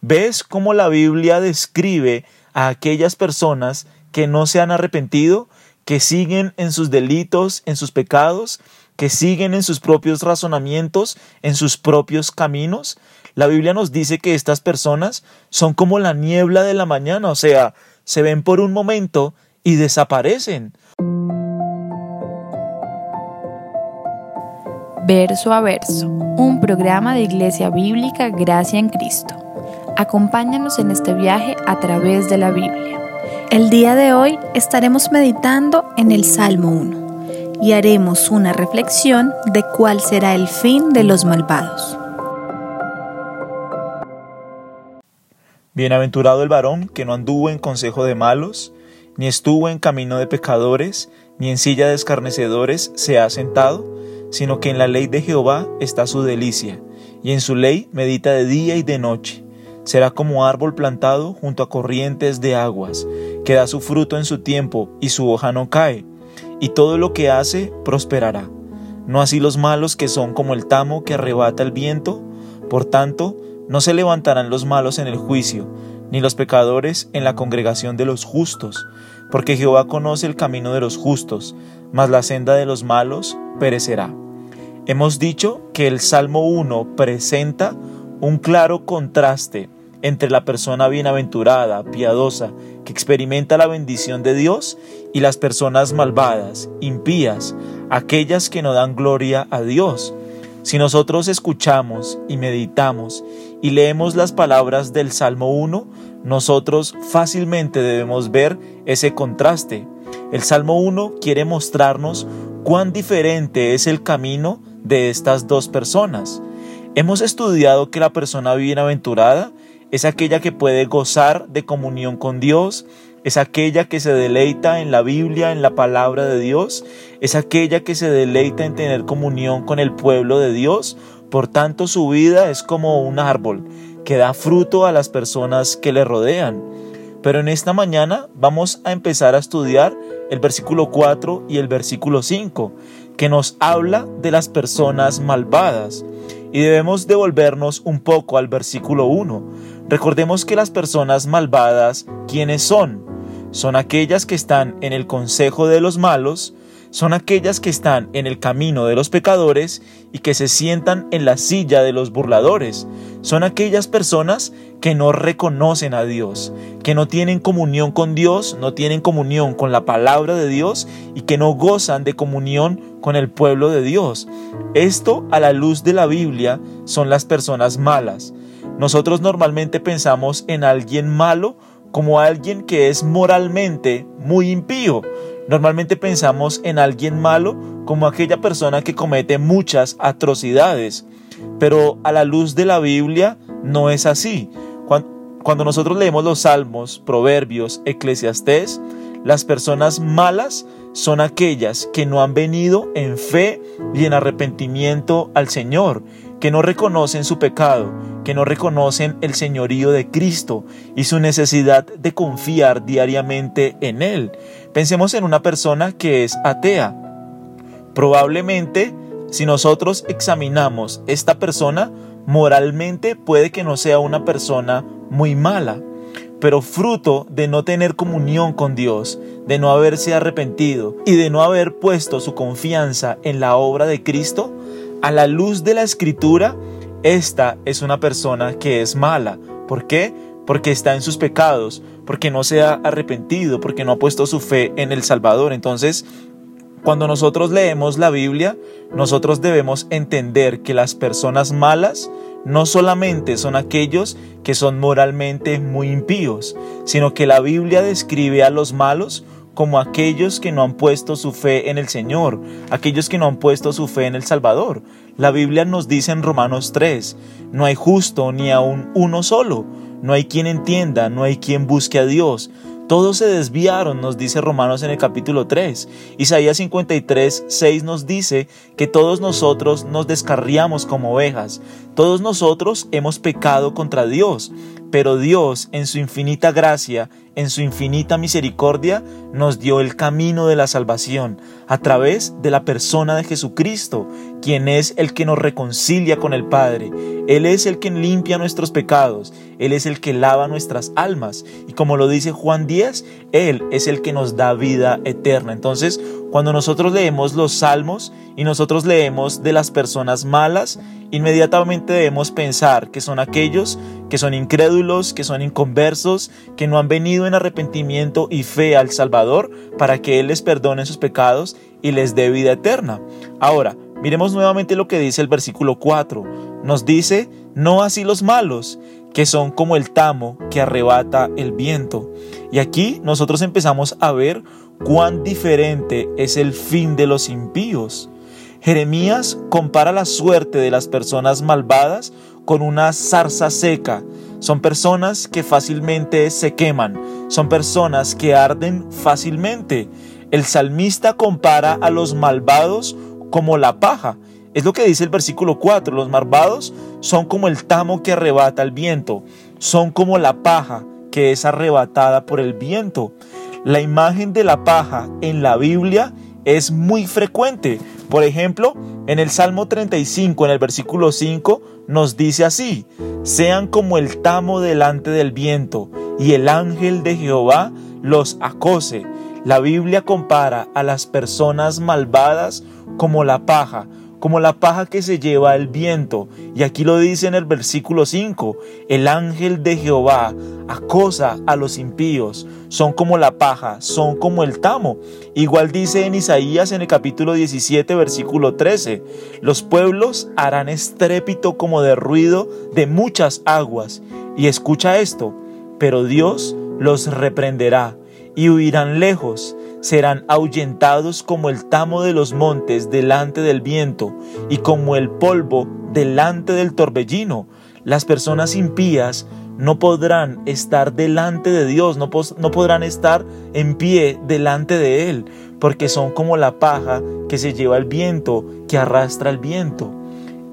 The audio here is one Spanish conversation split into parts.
¿Ves cómo la Biblia describe a aquellas personas que no se han arrepentido, que siguen en sus delitos, en sus pecados, que siguen en sus propios razonamientos, en sus propios caminos? La Biblia nos dice que estas personas son como la niebla de la mañana, o sea, se ven por un momento y desaparecen. Verso a verso, un programa de Iglesia Bíblica Gracia en Cristo. Acompáñanos en este viaje a través de la Biblia. El día de hoy estaremos meditando en el Salmo 1 y haremos una reflexión de cuál será el fin de los malvados. Bienaventurado el varón que no anduvo en consejo de malos, ni estuvo en camino de pecadores, ni en silla de escarnecedores se ha sentado, sino que en la ley de Jehová está su delicia, y en su ley medita de día y de noche. Será como árbol plantado junto a corrientes de aguas, que da su fruto en su tiempo, y su hoja no cae, y todo lo que hace prosperará. No así los malos que son como el tamo que arrebata el viento, por tanto, no se levantarán los malos en el juicio, ni los pecadores en la congregación de los justos, porque Jehová conoce el camino de los justos, mas la senda de los malos perecerá. Hemos dicho que el Salmo 1 presenta un claro contraste entre la persona bienaventurada, piadosa, que experimenta la bendición de Dios, y las personas malvadas, impías, aquellas que no dan gloria a Dios. Si nosotros escuchamos y meditamos y leemos las palabras del Salmo 1, nosotros fácilmente debemos ver ese contraste. El Salmo 1 quiere mostrarnos cuán diferente es el camino de estas dos personas. Hemos estudiado que la persona bienaventurada es aquella que puede gozar de comunión con Dios, es aquella que se deleita en la Biblia, en la palabra de Dios, es aquella que se deleita en tener comunión con el pueblo de Dios, por tanto su vida es como un árbol que da fruto a las personas que le rodean. Pero en esta mañana vamos a empezar a estudiar el versículo 4 y el versículo 5, que nos habla de las personas malvadas. Y debemos devolvernos un poco al versículo 1. Recordemos que las personas malvadas, ¿quiénes son? Son aquellas que están en el consejo de los malos, son aquellas que están en el camino de los pecadores y que se sientan en la silla de los burladores. Son aquellas personas que no reconocen a Dios, que no tienen comunión con Dios, no tienen comunión con la palabra de Dios y que no gozan de comunión con el pueblo de Dios. Esto a la luz de la Biblia son las personas malas. Nosotros normalmente pensamos en alguien malo como alguien que es moralmente muy impío. Normalmente pensamos en alguien malo como aquella persona que comete muchas atrocidades, pero a la luz de la Biblia no es así. Cuando nosotros leemos los salmos, proverbios, eclesiastés, las personas malas son aquellas que no han venido en fe y en arrepentimiento al Señor, que no reconocen su pecado, que no reconocen el señorío de Cristo y su necesidad de confiar diariamente en Él. Pensemos en una persona que es atea. Probablemente, si nosotros examinamos esta persona, moralmente puede que no sea una persona muy mala, pero fruto de no tener comunión con Dios, de no haberse arrepentido y de no haber puesto su confianza en la obra de Cristo, a la luz de la escritura, esta es una persona que es mala. ¿Por qué? Porque está en sus pecados, porque no se ha arrepentido, porque no ha puesto su fe en el Salvador. Entonces, cuando nosotros leemos la Biblia, nosotros debemos entender que las personas malas no solamente son aquellos que son moralmente muy impíos, sino que la Biblia describe a los malos como aquellos que no han puesto su fe en el Señor, aquellos que no han puesto su fe en el Salvador. La Biblia nos dice en Romanos 3, no hay justo ni aun uno solo, no hay quien entienda, no hay quien busque a Dios. Todos se desviaron, nos dice Romanos en el capítulo 3. Isaías 53, 6 nos dice que todos nosotros nos descarriamos como ovejas, todos nosotros hemos pecado contra Dios, pero Dios en su infinita gracia, en su infinita misericordia, nos dio el camino de la salvación a través de la persona de Jesucristo, quien es el que nos reconcilia con el Padre. Él es el que limpia nuestros pecados. Él es el que lava nuestras almas. Y como lo dice Juan 10, Él es el que nos da vida eterna. Entonces, cuando nosotros leemos los salmos y nosotros leemos de las personas malas, inmediatamente debemos pensar que son aquellos que son incrédulos, que son inconversos, que no han venido en arrepentimiento y fe al Salvador para que Él les perdone sus pecados y les dé vida eterna. Ahora, miremos nuevamente lo que dice el versículo 4. Nos dice, no así los malos, que son como el tamo que arrebata el viento. Y aquí nosotros empezamos a ver cuán diferente es el fin de los impíos. Jeremías compara la suerte de las personas malvadas con una zarza seca. Son personas que fácilmente se queman, son personas que arden fácilmente. El salmista compara a los malvados como la paja. Es lo que dice el versículo 4. Los malvados son como el tamo que arrebata el viento, son como la paja que es arrebatada por el viento. La imagen de la paja en la Biblia es muy frecuente. Por ejemplo, en el Salmo 35, en el versículo 5, nos dice así, sean como el tamo delante del viento, y el ángel de Jehová los acose. La Biblia compara a las personas malvadas como la paja, como la paja que se lleva el viento. Y aquí lo dice en el versículo 5, el ángel de Jehová acosa a los impíos, son como la paja, son como el tamo. Igual dice en Isaías en el capítulo 17, versículo 13, los pueblos harán estrépito como de ruido de muchas aguas. Y escucha esto, pero Dios los reprenderá y huirán lejos serán ahuyentados como el tamo de los montes delante del viento y como el polvo delante del torbellino. Las personas impías no podrán estar delante de Dios, no, podrán estar en pie delante de Él, porque son como la paja que se lleva el viento, que arrastra el viento.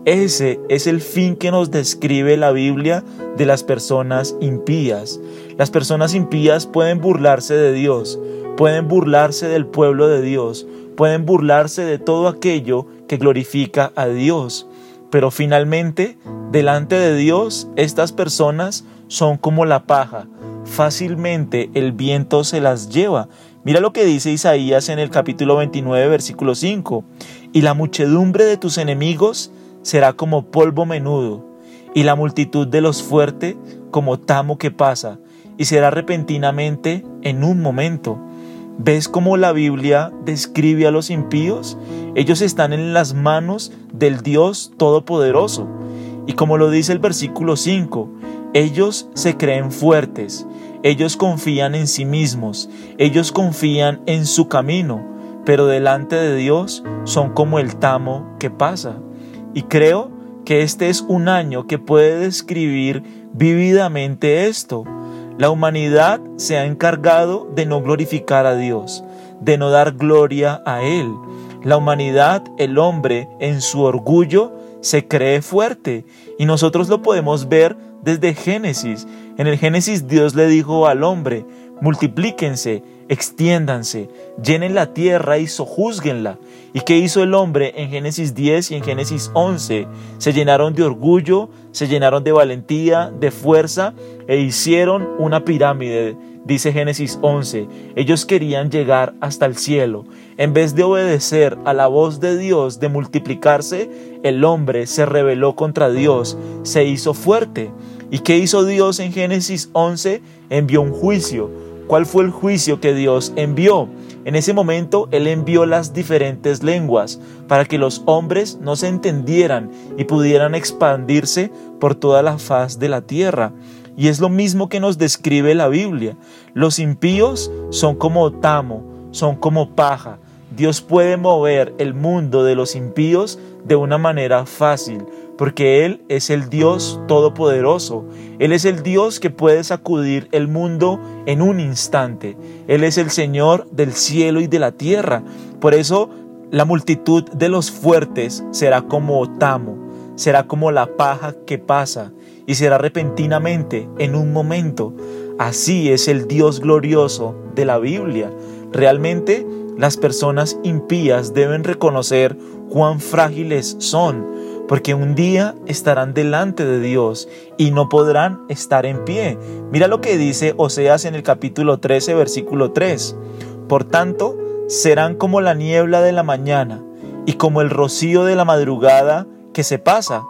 Ese es el fin que nos describe la Biblia de las personas impías. Las personas impías pueden burlarse de Dios, pueden burlarse del pueblo de Dios, pueden burlarse de todo aquello que glorifica a Dios. Pero finalmente, delante de Dios, estas personas son como la paja. Fácilmente el viento se las lleva. Mira lo que dice Isaías en el capítulo 29, versículo 5. Y la muchedumbre de tus enemigos será como polvo menudo, y la multitud de los fuertes como tamo que pasa, y será repentinamente en un momento. ¿Ves cómo la Biblia describe a los impíos? Ellos están en las manos del Dios Todopoderoso. Y como lo dice el versículo 5, ellos se creen fuertes, ellos confían en sí mismos, ellos confían en su camino, pero delante de Dios son como el tamo que pasa. Y creo que este es un año que puede describir vividamente esto. La humanidad se ha encargado de no glorificar a Dios, de no dar gloria a Él. La humanidad, el hombre, en su orgullo, se cree fuerte y nosotros lo podemos ver desde Génesis. En el Génesis Dios le dijo al hombre, multiplíquense, extiéndanse, llenen la tierra y sojúzguenla. ¿Y qué hizo el hombre en Génesis 10 y en Génesis 11? Se llenaron de orgullo, se llenaron de valentía, de fuerza e hicieron una pirámide, dice Génesis 11. Ellos querían llegar hasta el cielo. En vez de obedecer a la voz de Dios de multiplicarse, el hombre se rebeló contra Dios, se hizo fuerte. ¿Y qué hizo Dios en Génesis 11? Envió un juicio ¿Cuál fue el juicio que Dios envió? En ese momento Él envió las diferentes lenguas para que los hombres no se entendieran y pudieran expandirse por toda la faz de la tierra. Y es lo mismo que nos describe la Biblia. Los impíos son como tamo, son como paja. Dios puede mover el mundo de los impíos de una manera fácil, porque Él es el Dios todopoderoso. Él es el Dios que puede sacudir el mundo en un instante. Él es el Señor del cielo y de la tierra. Por eso la multitud de los fuertes será como tamo, será como la paja que pasa y será repentinamente en un momento. Así es el Dios glorioso de la Biblia. Realmente las personas impías deben reconocer cuán frágiles son, porque un día estarán delante de Dios y no podrán estar en pie. Mira lo que dice Oseas en el capítulo 13, versículo 3. Por tanto, serán como la niebla de la mañana y como el rocío de la madrugada que se pasa,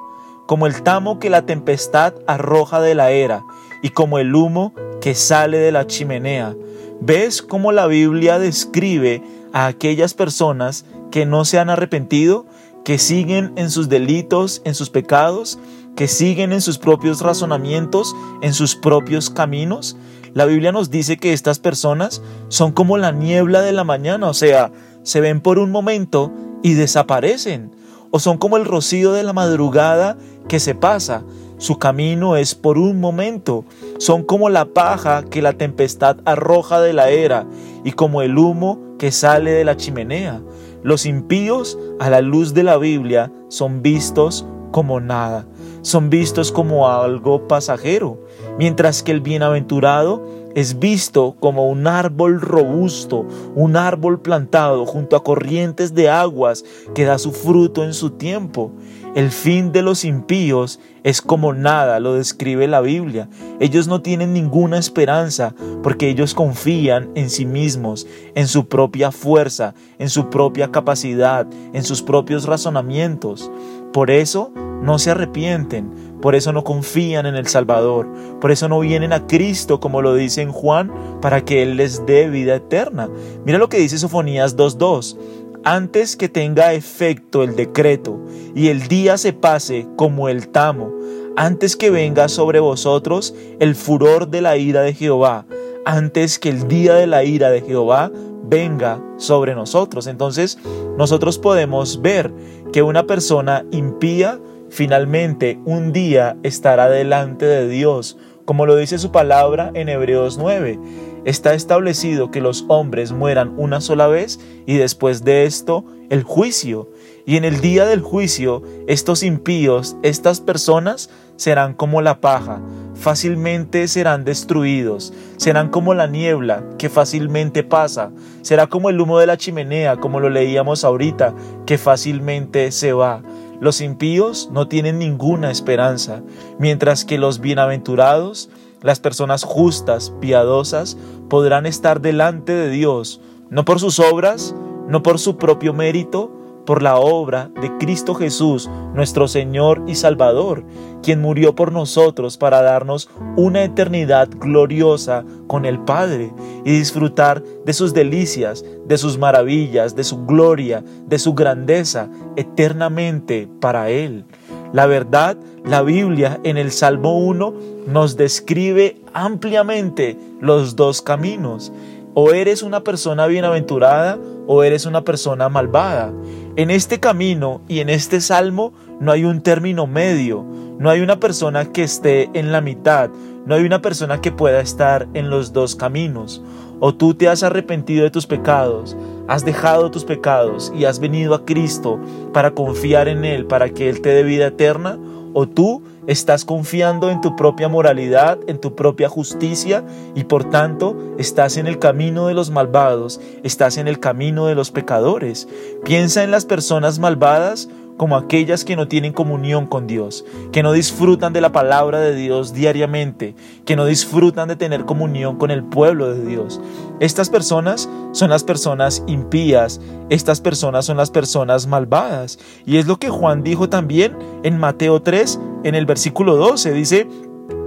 como el tamo que la tempestad arroja de la era y como el humo que sale de la chimenea. ¿Ves cómo la Biblia describe a aquellas personas que no se han arrepentido, que siguen en sus delitos, en sus pecados, que siguen en sus propios razonamientos, en sus propios caminos? La Biblia nos dice que estas personas son como la niebla de la mañana, o sea, se ven por un momento y desaparecen, o son como el rocío de la madrugada que se pasa, su camino es por un momento. Son como la paja que la tempestad arroja de la era y como el humo que sale de la chimenea. Los impíos, a la luz de la Biblia, son vistos como nada. Son vistos como algo pasajero, mientras que el bienaventurado es visto como un árbol robusto, un árbol plantado junto a corrientes de aguas que da su fruto en su tiempo. El fin de los impíos es como nada, lo describe la Biblia. Ellos no tienen ninguna esperanza porque ellos confían en sí mismos, en su propia fuerza, en su propia capacidad, en sus propios razonamientos. Por eso no se arrepienten, por eso no confían en el Salvador, por eso no vienen a Cristo, como lo dice en Juan, para que Él les dé vida eterna. Mira lo que dice Sofonías 2.2 antes que tenga efecto el decreto y el día se pase como el tamo, antes que venga sobre vosotros el furor de la ira de Jehová, antes que el día de la ira de Jehová venga sobre nosotros. Entonces nosotros podemos ver que una persona impía finalmente un día estará delante de Dios, como lo dice su palabra en Hebreos 9. Está establecido que los hombres mueran una sola vez y después de esto el juicio. Y en el día del juicio, estos impíos, estas personas, serán como la paja, fácilmente serán destruidos, serán como la niebla que fácilmente pasa, será como el humo de la chimenea, como lo leíamos ahorita, que fácilmente se va. Los impíos no tienen ninguna esperanza, mientras que los bienaventurados, las personas justas, piadosas, podrán estar delante de Dios, no por sus obras, no por su propio mérito, por la obra de Cristo Jesús, nuestro Señor y Salvador, quien murió por nosotros para darnos una eternidad gloriosa con el Padre y disfrutar de sus delicias, de sus maravillas, de su gloria, de su grandeza eternamente para Él. La verdad, la Biblia en el Salmo 1 nos describe ampliamente los dos caminos. O eres una persona bienaventurada o eres una persona malvada. En este camino y en este salmo no hay un término medio, no hay una persona que esté en la mitad, no hay una persona que pueda estar en los dos caminos. O tú te has arrepentido de tus pecados, has dejado tus pecados y has venido a Cristo para confiar en Él, para que Él te dé vida eterna, o tú estás confiando en tu propia moralidad, en tu propia justicia y por tanto estás en el camino de los malvados, estás en el camino de los pecadores. Piensa en las personas malvadas como aquellas que no tienen comunión con Dios, que no disfrutan de la palabra de Dios diariamente, que no disfrutan de tener comunión con el pueblo de Dios. Estas personas son las personas impías, estas personas son las personas malvadas. Y es lo que Juan dijo también en Mateo 3, en el versículo 12, dice,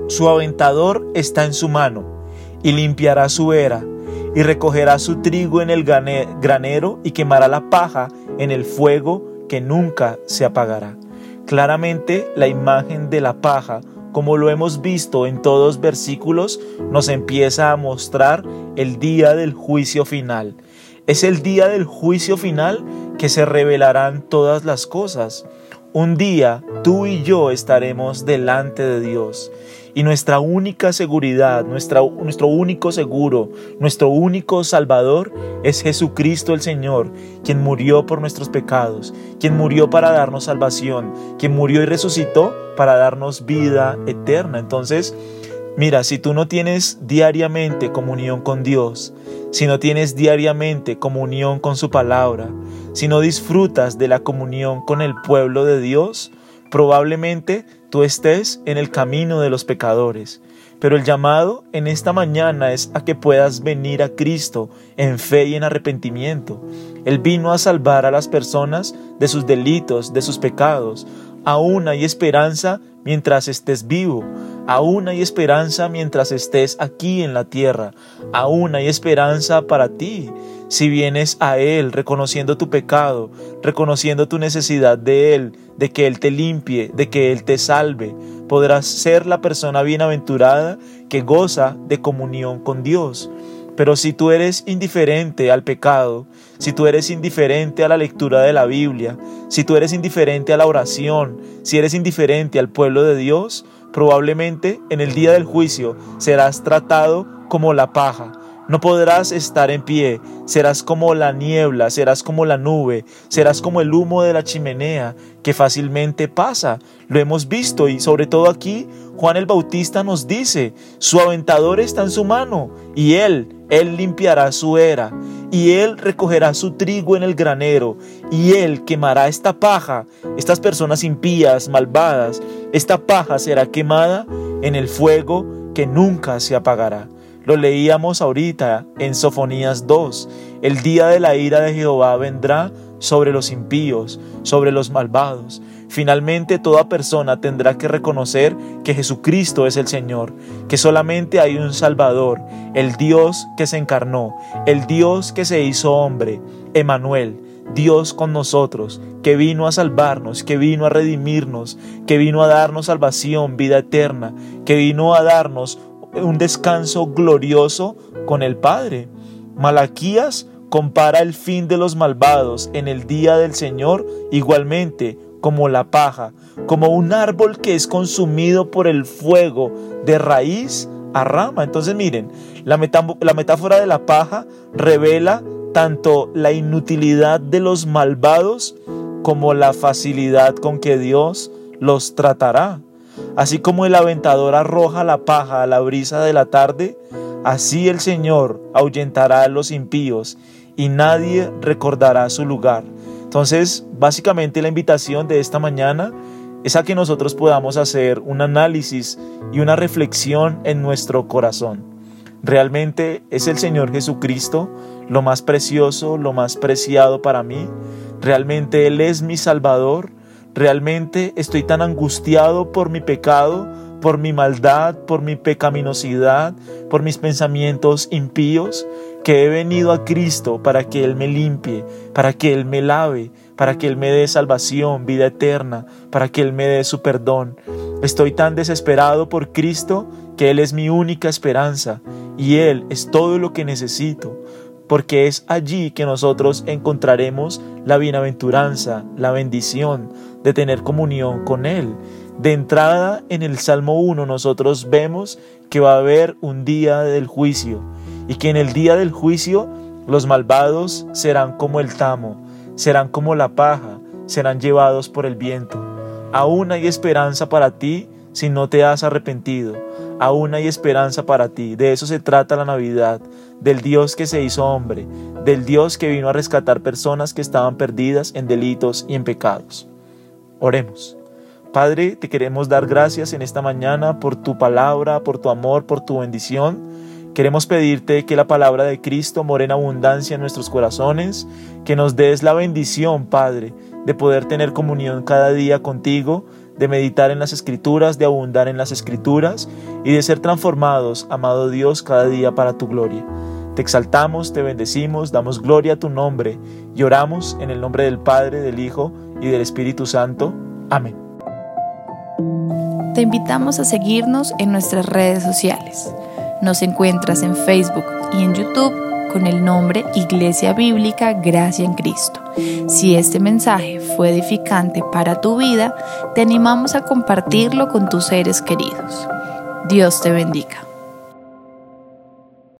su aventador está en su mano y limpiará su era y recogerá su trigo en el granero y quemará la paja en el fuego que nunca se apagará. Claramente la imagen de la paja, como lo hemos visto en todos versículos, nos empieza a mostrar el día del juicio final. Es el día del juicio final que se revelarán todas las cosas. Un día tú y yo estaremos delante de Dios y nuestra única seguridad, nuestro único seguro, nuestro único Salvador es Jesucristo el Señor, quien murió por nuestros pecados, quien murió para darnos salvación, quien murió y resucitó para darnos vida eterna. Entonces, mira, si tú no tienes diariamente comunión con Dios, si no tienes diariamente comunión con su palabra, si no disfrutas de la comunión con el pueblo de Dios, Probablemente tú estés en el camino de los pecadores, pero el llamado en esta mañana es a que puedas venir a Cristo en fe y en arrepentimiento. Él vino a salvar a las personas de sus delitos, de sus pecados. Aún hay esperanza mientras estés vivo. Aún hay esperanza mientras estés aquí en la tierra. Aún hay esperanza para ti. Si vienes a Él reconociendo tu pecado, reconociendo tu necesidad de Él, de que Él te limpie, de que Él te salve, podrás ser la persona bienaventurada que goza de comunión con Dios. Pero si tú eres indiferente al pecado, si tú eres indiferente a la lectura de la Biblia, si tú eres indiferente a la oración, si eres indiferente al pueblo de Dios, probablemente en el día del juicio serás tratado como la paja, no podrás estar en pie, serás como la niebla, serás como la nube, serás como el humo de la chimenea que fácilmente pasa. Lo hemos visto y sobre todo aquí Juan el Bautista nos dice, su aventador está en su mano y él, él limpiará su era y él recogerá su trigo en el granero y él quemará esta paja, estas personas impías, malvadas, esta paja será quemada en el fuego que nunca se apagará. Lo leíamos ahorita en Sofonías 2. El día de la ira de Jehová vendrá sobre los impíos, sobre los malvados. Finalmente toda persona tendrá que reconocer que Jesucristo es el Señor, que solamente hay un Salvador, el Dios que se encarnó, el Dios que se hizo hombre, Emanuel, Dios con nosotros, que vino a salvarnos, que vino a redimirnos, que vino a darnos salvación, vida eterna, que vino a darnos un descanso glorioso con el Padre. Malaquías compara el fin de los malvados en el día del Señor igualmente como la paja, como un árbol que es consumido por el fuego de raíz a rama. Entonces miren, la, la metáfora de la paja revela tanto la inutilidad de los malvados como la facilidad con que Dios los tratará. Así como el aventador arroja la paja a la brisa de la tarde, así el Señor ahuyentará a los impíos y nadie recordará su lugar. Entonces, básicamente la invitación de esta mañana es a que nosotros podamos hacer un análisis y una reflexión en nuestro corazón. ¿Realmente es el Señor Jesucristo lo más precioso, lo más preciado para mí? ¿Realmente Él es mi Salvador? Realmente estoy tan angustiado por mi pecado, por mi maldad, por mi pecaminosidad, por mis pensamientos impíos, que he venido a Cristo para que Él me limpie, para que Él me lave, para que Él me dé salvación, vida eterna, para que Él me dé su perdón. Estoy tan desesperado por Cristo que Él es mi única esperanza y Él es todo lo que necesito porque es allí que nosotros encontraremos la bienaventuranza, la bendición de tener comunión con Él. De entrada en el Salmo 1 nosotros vemos que va a haber un día del juicio y que en el día del juicio los malvados serán como el tamo, serán como la paja, serán llevados por el viento. Aún hay esperanza para ti si no te has arrepentido. Aún hay esperanza para ti. De eso se trata la Navidad, del Dios que se hizo hombre, del Dios que vino a rescatar personas que estaban perdidas en delitos y en pecados. Oremos. Padre, te queremos dar gracias en esta mañana por tu palabra, por tu amor, por tu bendición. Queremos pedirte que la palabra de Cristo more en abundancia en nuestros corazones, que nos des la bendición, Padre, de poder tener comunión cada día contigo, de meditar en las escrituras, de abundar en las escrituras y de ser transformados, amado Dios, cada día para tu gloria. Te exaltamos, te bendecimos, damos gloria a tu nombre y oramos en el nombre del Padre, del Hijo y del Espíritu Santo. Amén. Te invitamos a seguirnos en nuestras redes sociales. Nos encuentras en Facebook y en YouTube con el nombre Iglesia Bíblica Gracia en Cristo. Si este mensaje fue edificante para tu vida, te animamos a compartirlo con tus seres queridos. Dios te bendiga.